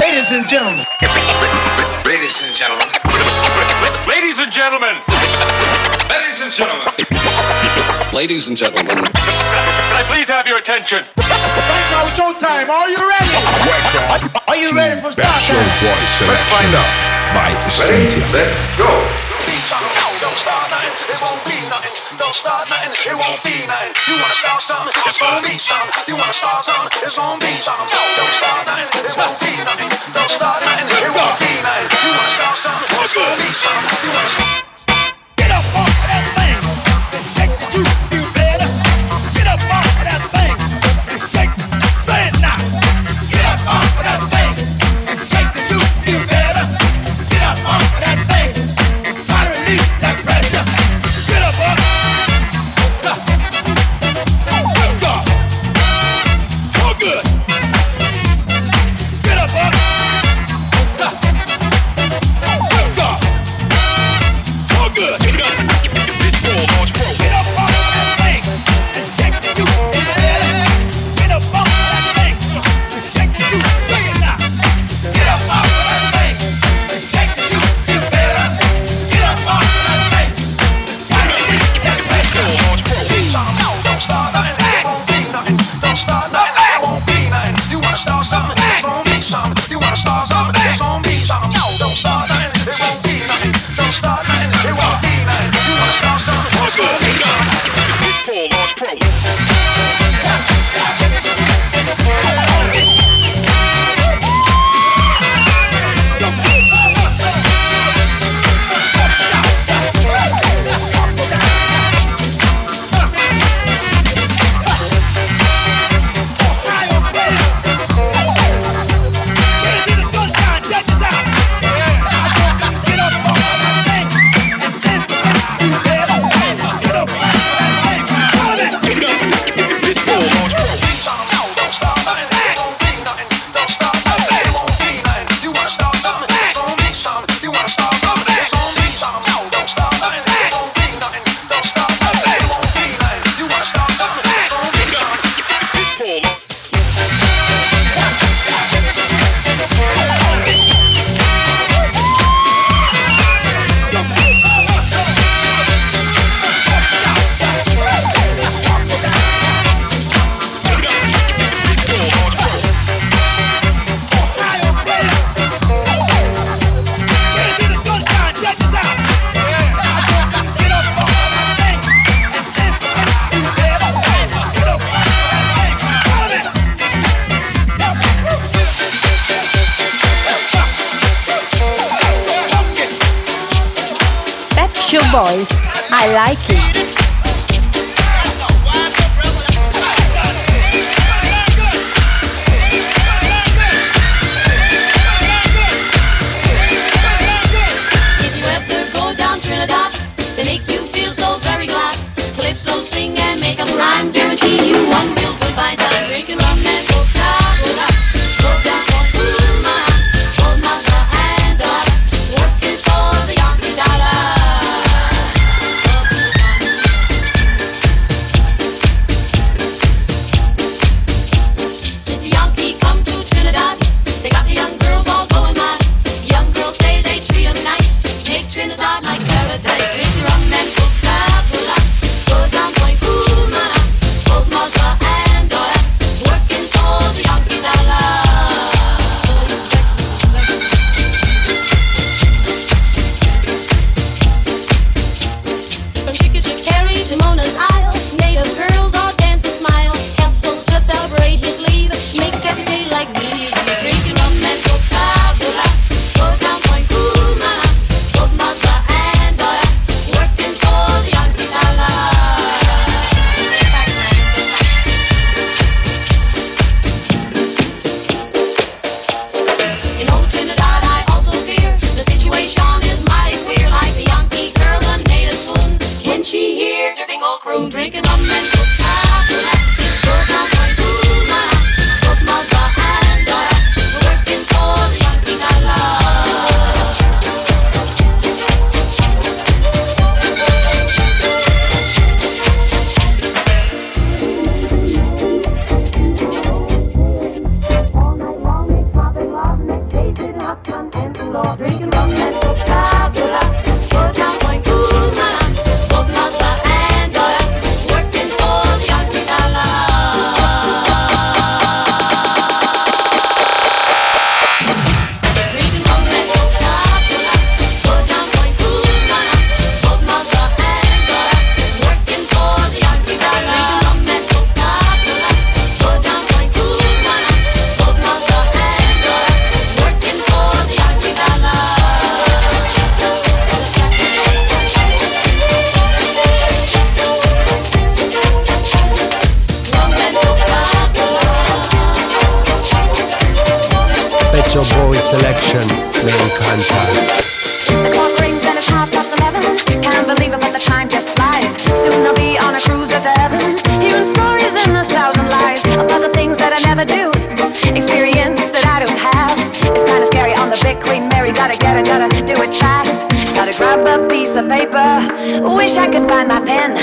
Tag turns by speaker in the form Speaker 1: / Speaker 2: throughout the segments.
Speaker 1: Ladies and gentlemen.
Speaker 2: Ladies and gentlemen.
Speaker 1: Ladies and gentlemen.
Speaker 2: Ladies and gentlemen.
Speaker 3: Ladies and gentlemen,
Speaker 1: Can I please have your attention?
Speaker 4: Right now, showtime. Are you ready? Are you ready for start
Speaker 2: Show
Speaker 4: time?
Speaker 2: Boy selection by Essentia.
Speaker 5: Let's go.
Speaker 6: Don't start nothing, it won't be nothing. You wanna start something, it's gonna be something. You wanna start something, it's gonna be something. Don't start nothing, it won't be nothing. Don't start nothing, it won't be nothing. You wanna start something, it's gonna be something. You wanna start that
Speaker 7: I
Speaker 8: never do, experience that I don't have. It's kinda scary on the big Queen Mary, gotta get it, gotta do it fast. Gotta grab a piece of paper, wish I could find my pen.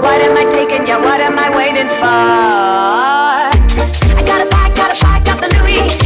Speaker 8: What am I taking, yeah, what am I waiting for? I gotta pack, gotta pack up the Louis.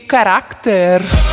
Speaker 9: che carattere!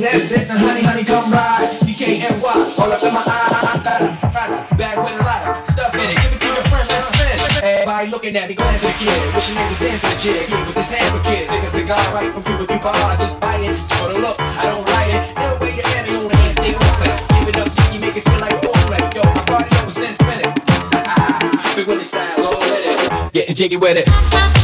Speaker 9: Honey, honey, come. All up in my eye. With a of stuff in it. Give it to your friend. Let's. Everybody looking at me, glance at the kid. Wishing niggas dance to the chick. Kid with his hands for kids. Take a cigar right from Cuba Cuba. I just bite it. Just for the look. I don't write it. Way to have me on the hands. Off it. Give it up you make it feel like foreplay. Yo, my party was infinite. Ah, Big Willie styles all with it. Getting jiggy with it.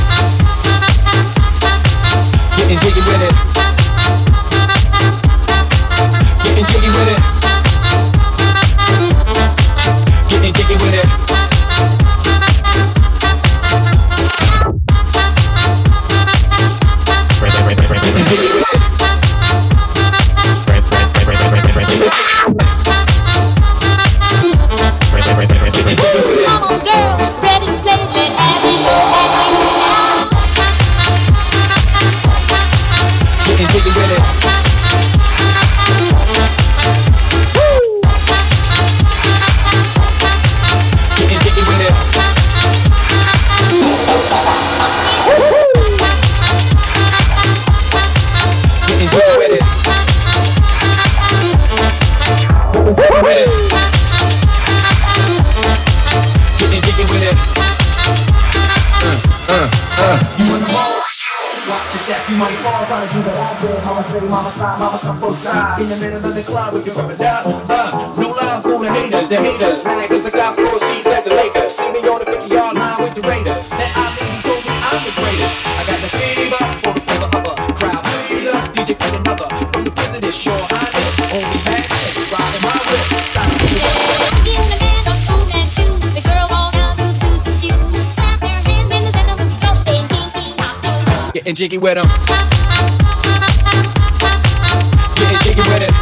Speaker 9: Side, mama come. In the middle of the club with your rubber duck. Uh, no love for the haters, the haters. Mad cause I got four seats at the Lakers. See me on the 50 yard line with the Raiders. That I mean, he told me I'm the greatest. I got the fever for the for the upper crowd pleaser. DJ put another from the prison is sure I live. Only man, riding my whip. Time to do it. Getting jiggy with 'em. Getting jiggy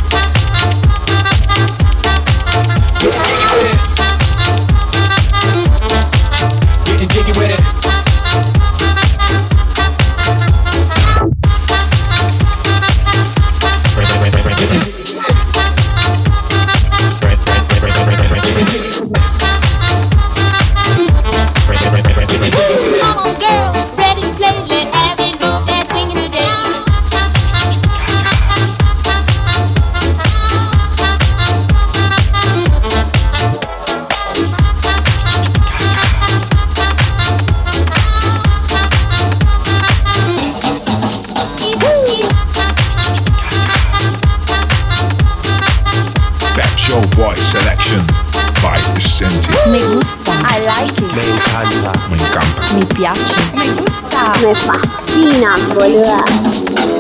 Speaker 10: Me
Speaker 11: fascina, boluda.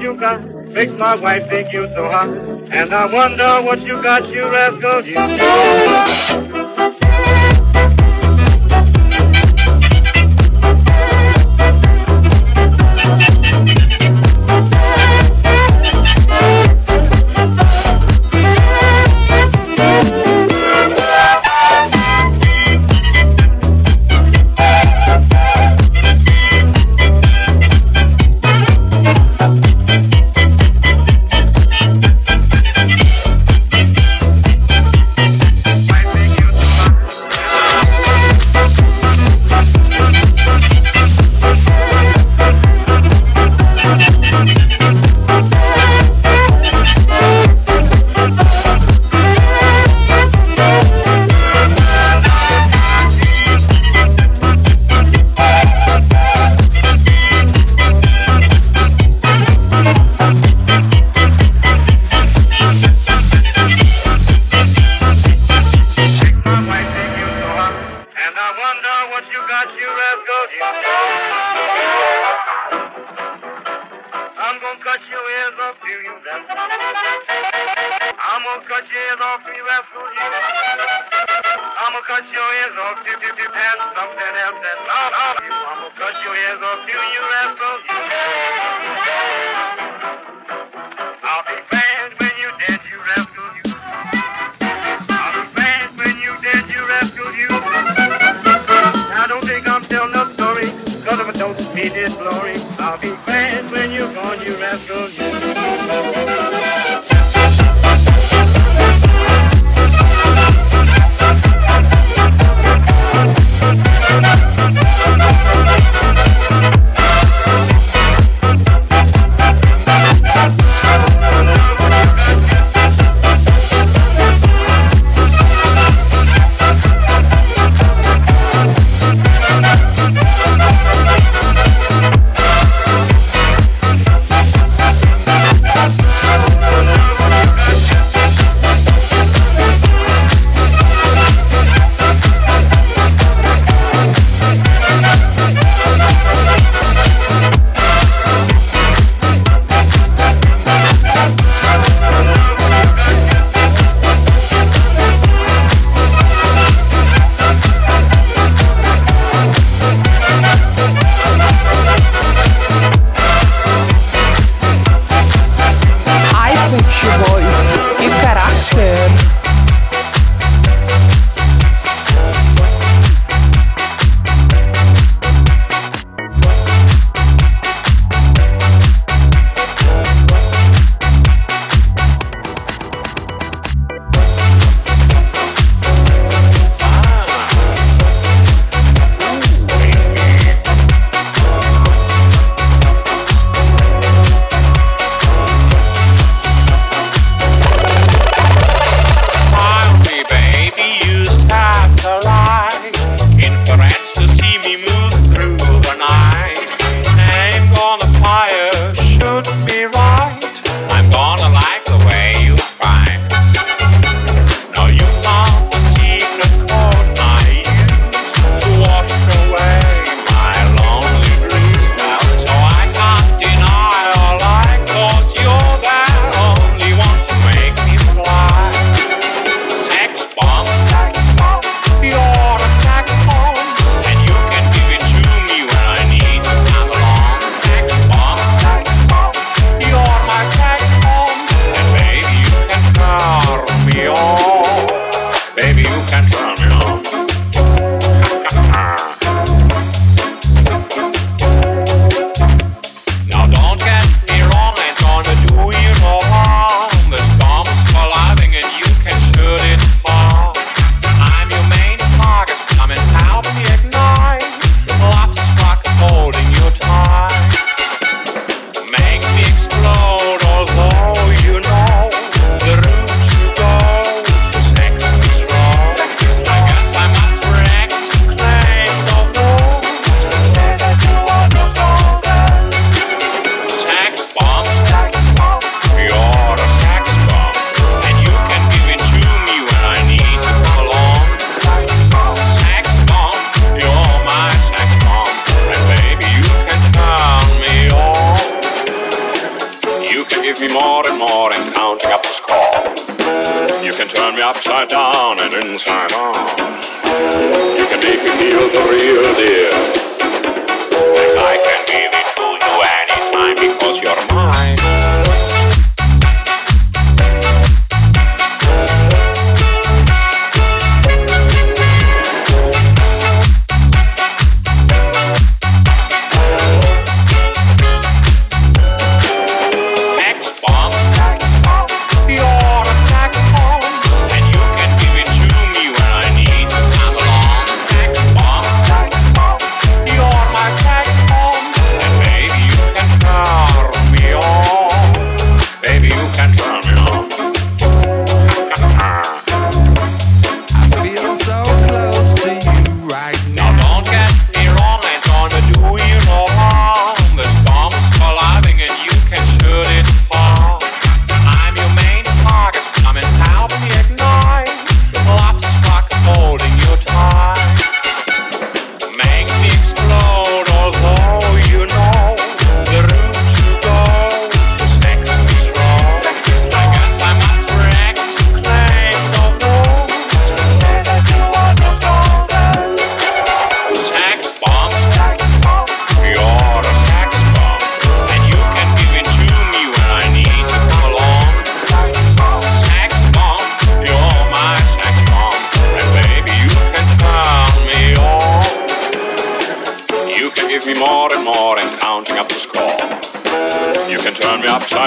Speaker 12: you got
Speaker 7: makes
Speaker 13: my wife think you so hot. And I wonder what you got, you rascal, you.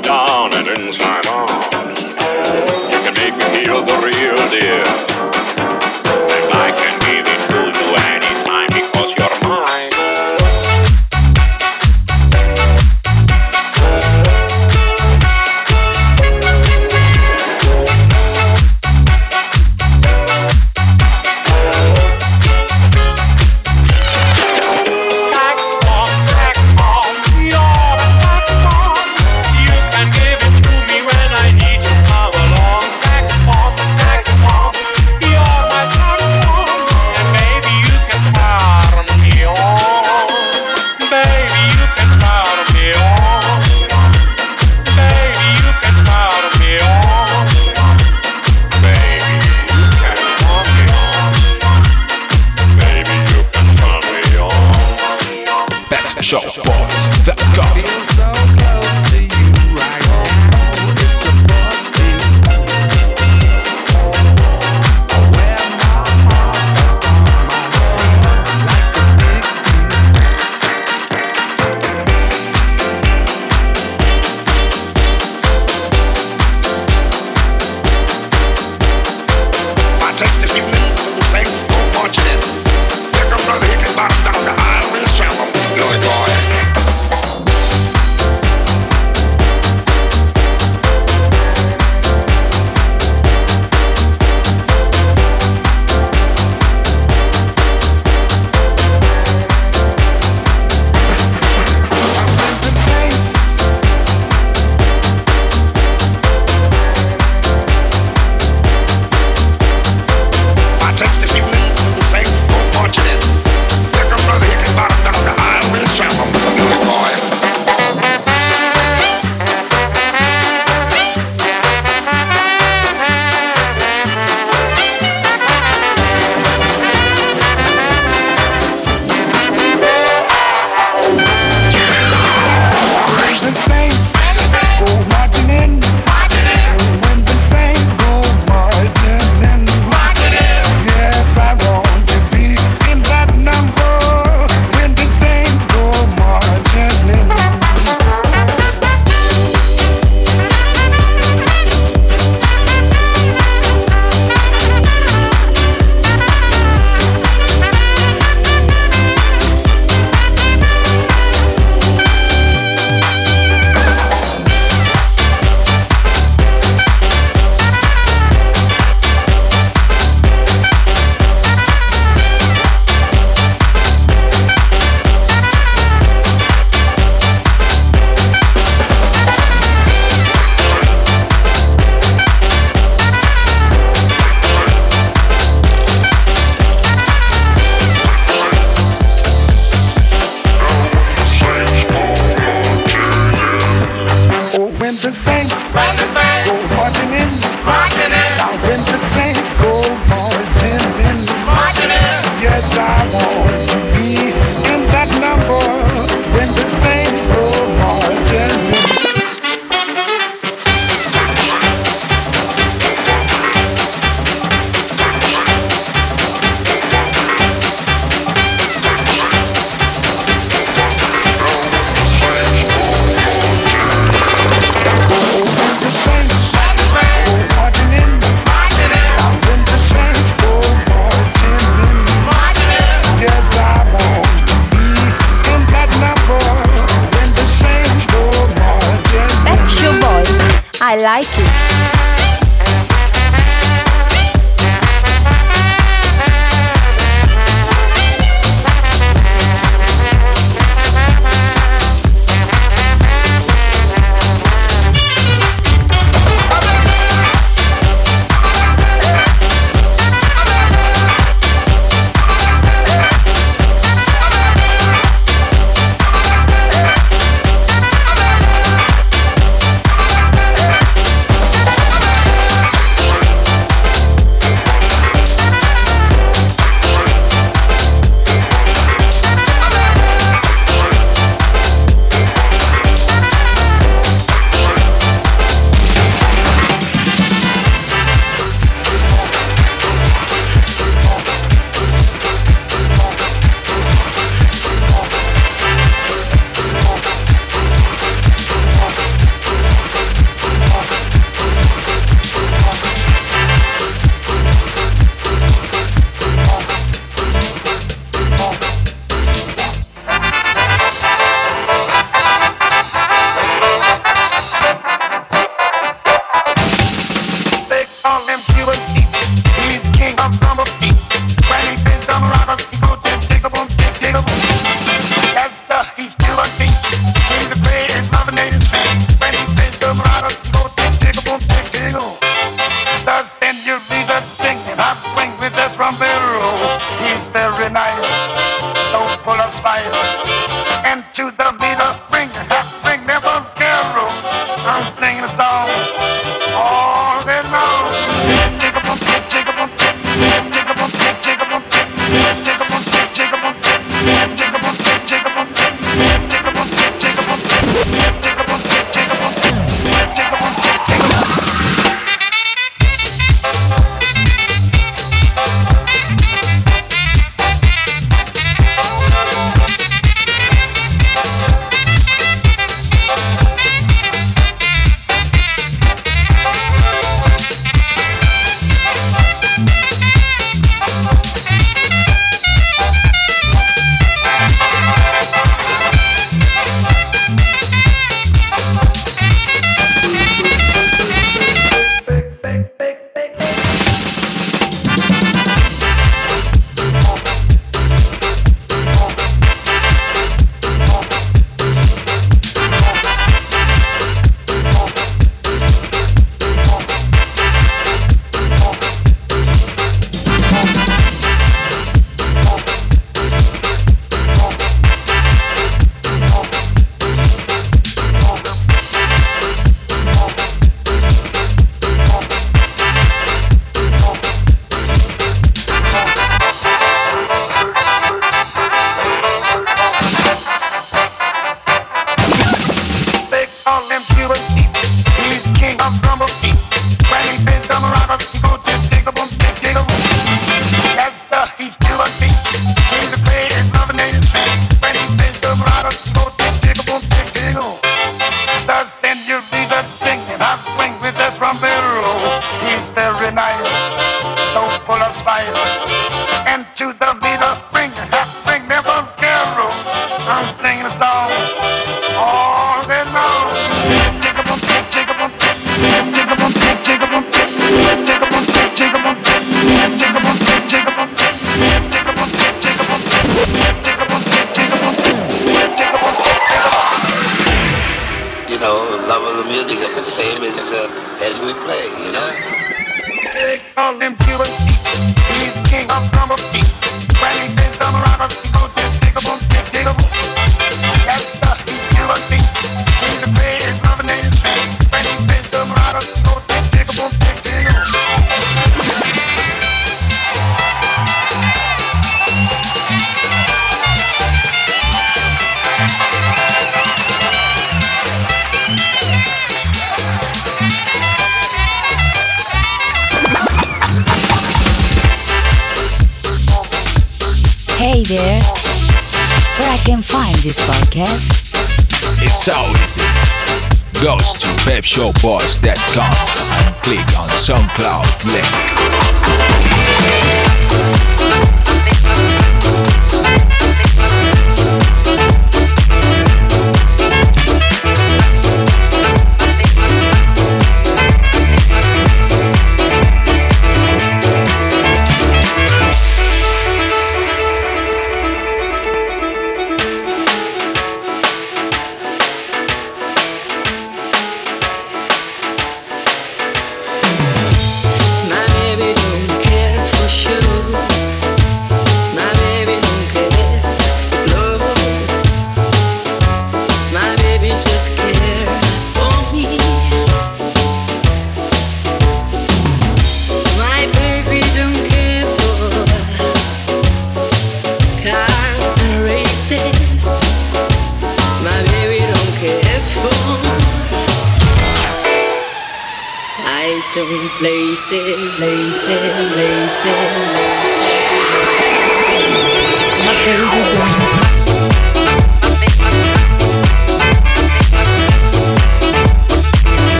Speaker 14: Down and inside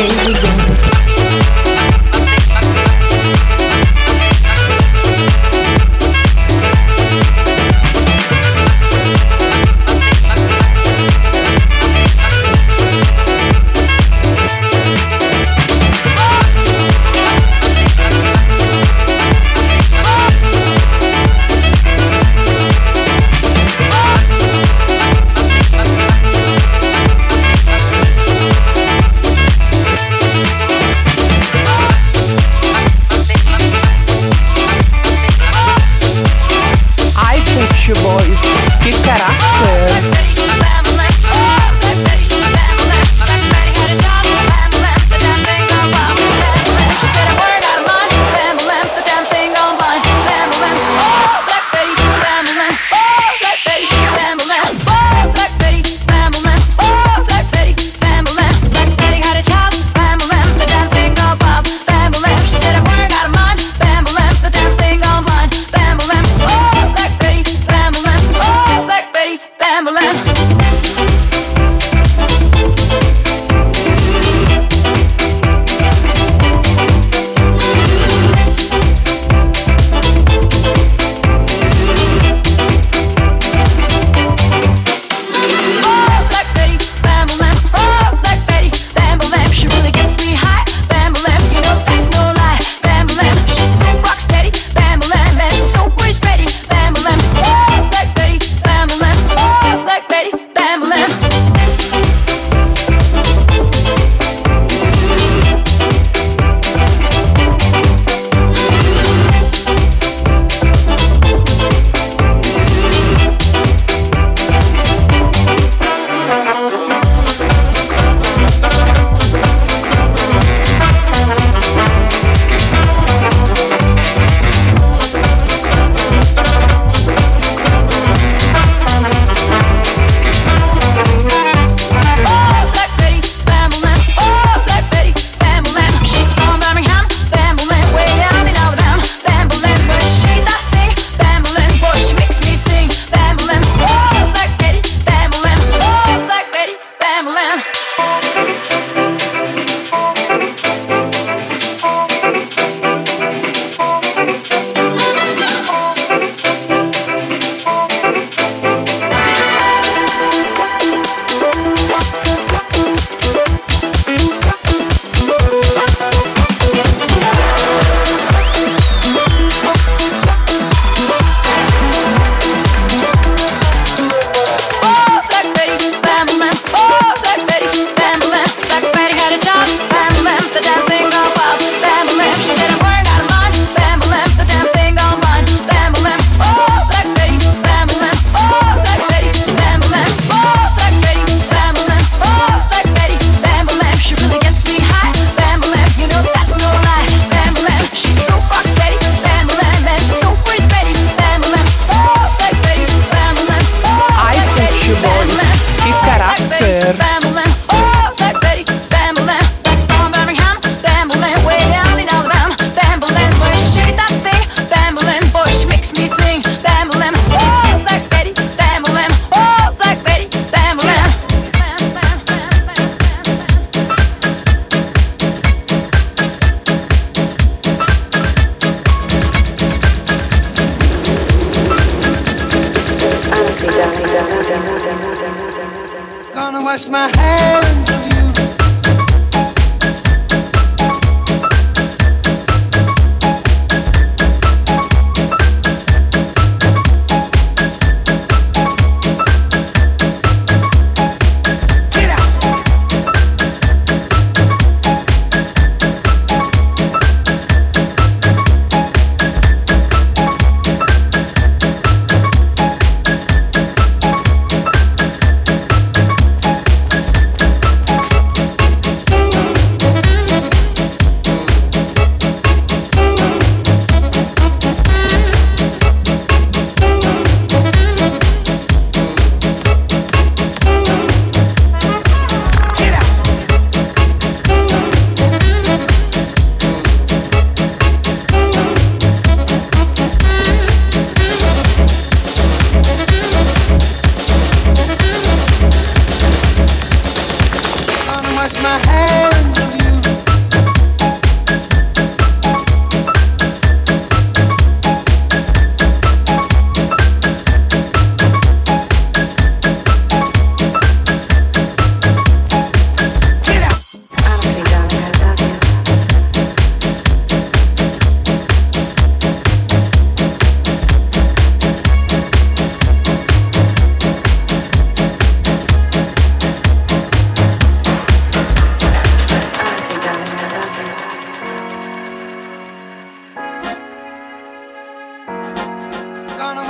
Speaker 14: baby don't.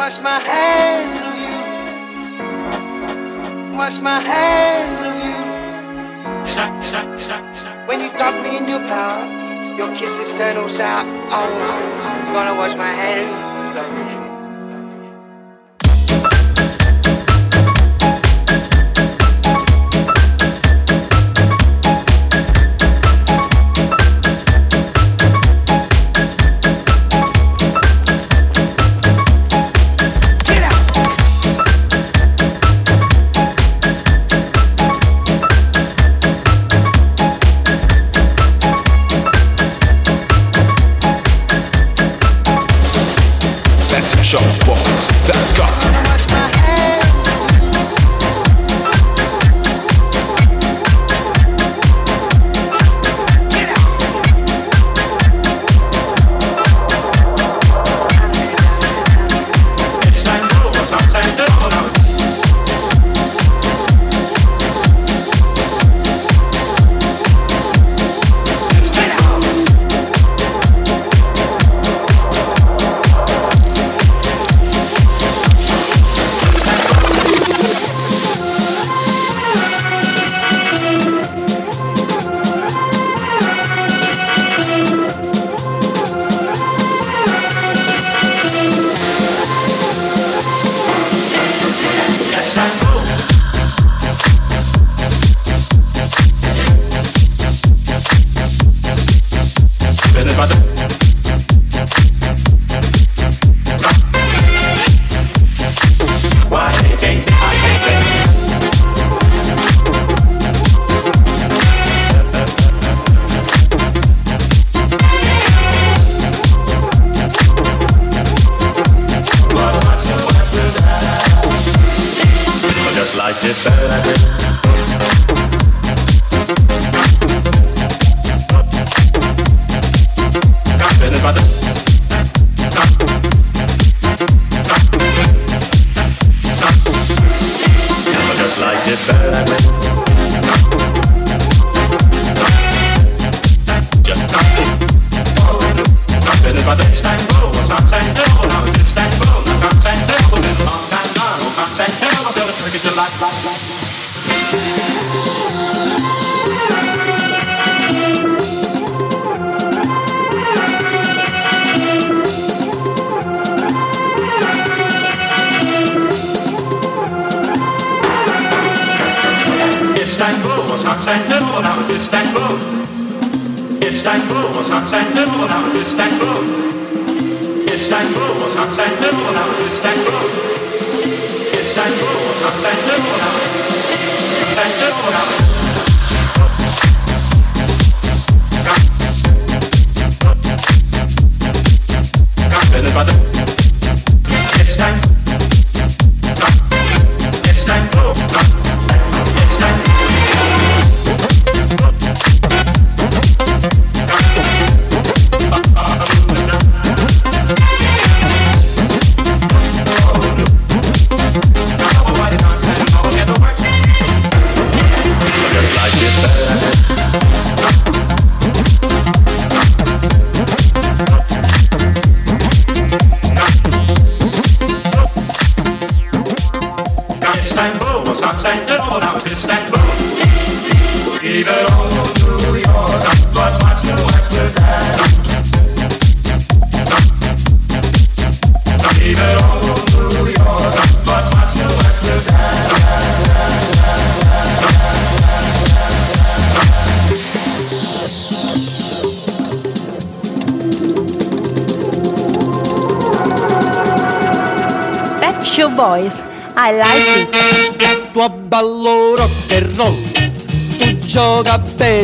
Speaker 7: Wash my hands of you. Wash my hands of you. When you got me in your power, your kisses turn all sour. Oh, gonna wash my hands of you.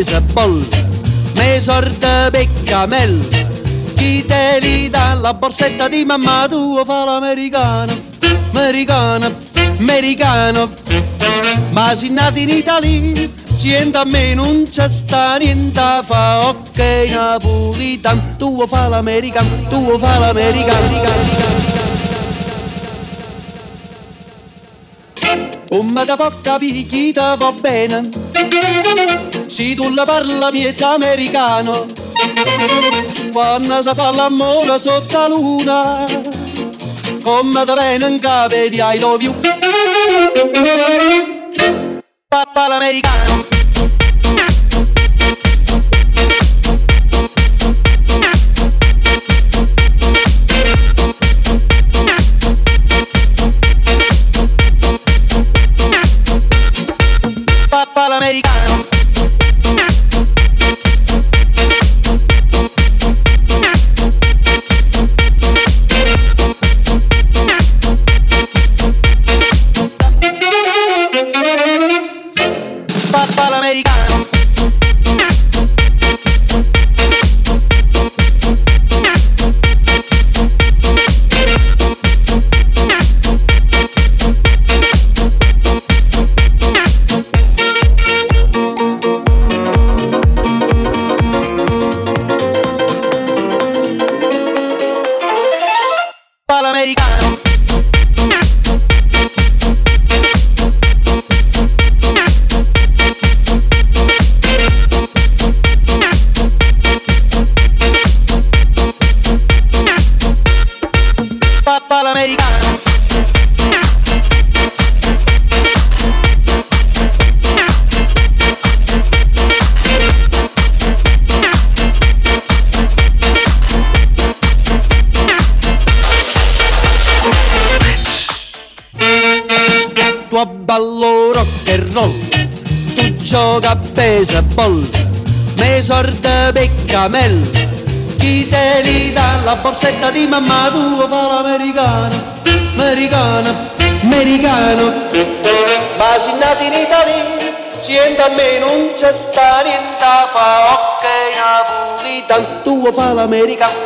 Speaker 15: Gioca a baseball, me sorte peccamel, chi te li dà la borsetta di mamma tua fa l'americano, americano, americano, ma si nati in Italia, sienta a me non c'è sta niente fa, ok napolitan, tu fa l'americano, tu fa l'americano. Come da poca picchita va bene Se tu la parla miezza americano. Quando si fa l'amore sotto la luna Come bene in cave di I love you. Papà l'americano Papà borsetta di mamma tua fa l'americano Americano, americano. Ma si nati in Italia Sienta a me non c'è sta niente fa Ok napolitan Tu fa l'americano,